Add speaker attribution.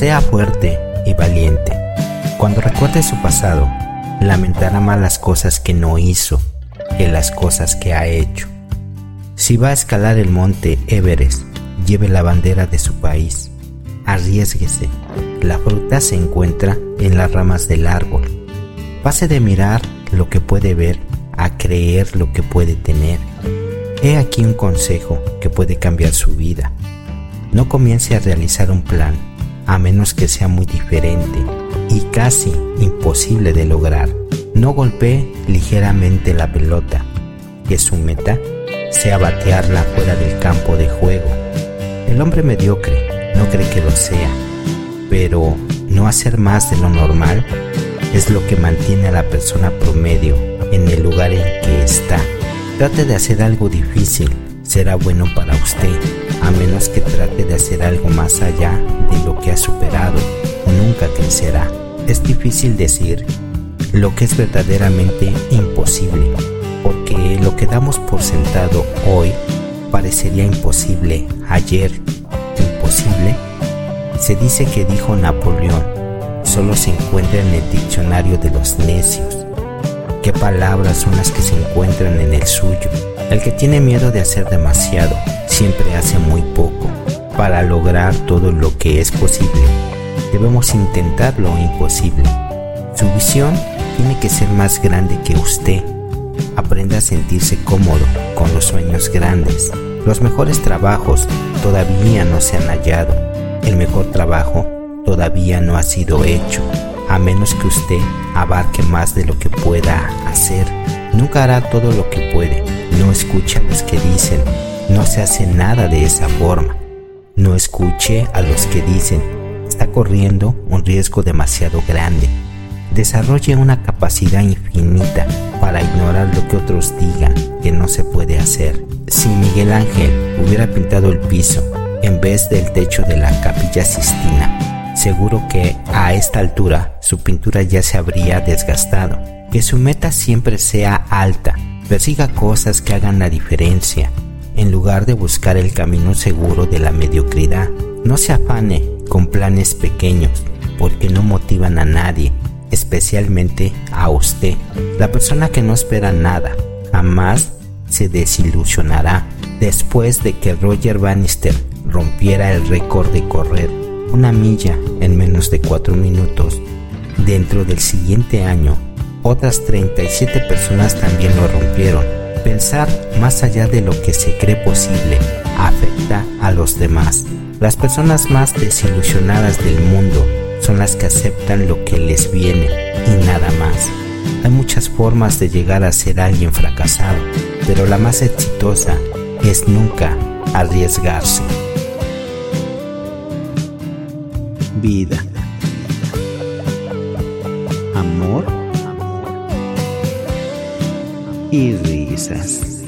Speaker 1: Sea fuerte y valiente. Cuando recuerde su pasado, lamentará más las cosas que no hizo que las cosas que ha hecho. Si va a escalar el monte Everest, lleve la bandera de su país. Arriesguese. La fruta se encuentra en las ramas del árbol. Pase de mirar lo que puede ver a creer lo que puede tener. He aquí un consejo que puede cambiar su vida. No comience a realizar un plan a menos que sea muy diferente y casi imposible de lograr. No golpee ligeramente la pelota, que su meta sea batearla fuera del campo de juego. El hombre mediocre no cree que lo sea, pero no hacer más de lo normal es lo que mantiene a la persona promedio en el lugar en que está. Trate de hacer algo difícil, será bueno para usted, a menos que trate de hacer algo más allá de lo que ha superado, nunca crecerá. Es difícil decir lo que es verdaderamente imposible, porque lo que damos por sentado hoy parecería imposible ayer. ¿Imposible? Se dice que dijo Napoleón, solo se encuentra en el diccionario de los necios. ¿Qué palabras son las que se encuentran en el suyo? El que tiene miedo de hacer demasiado siempre hace muy poco para lograr todo lo que es posible. Debemos intentar lo imposible. Su visión tiene que ser más grande que usted. Aprenda a sentirse cómodo con los sueños grandes. Los mejores trabajos todavía no se han hallado. El mejor trabajo todavía no ha sido hecho, a menos que usted abarque más de lo que pueda hacer. Nunca hará todo lo que puede. No escuche a los que dicen, no se hace nada de esa forma. No escuche a los que dicen, está corriendo un riesgo demasiado grande. Desarrolle una capacidad infinita para ignorar lo que otros digan que no se puede hacer. Si Miguel Ángel hubiera pintado el piso en vez del techo de la capilla Sistina, seguro que a esta altura su pintura ya se habría desgastado. Que su meta siempre sea alta, persiga cosas que hagan la diferencia, en lugar de buscar el camino seguro de la mediocridad. No se afane con planes pequeños, porque no motivan a nadie, especialmente a usted. La persona que no espera nada, jamás se desilusionará. Después de que Roger Bannister rompiera el récord de correr una milla en menos de cuatro minutos, dentro del siguiente año, otras 37 personas también lo rompieron. Pensar más allá de lo que se cree posible afecta a los demás. Las personas más desilusionadas del mundo son las que aceptan lo que les viene y nada más. Hay muchas formas de llegar a ser alguien fracasado, pero la más exitosa es nunca arriesgarse. Vida. Amor y risas.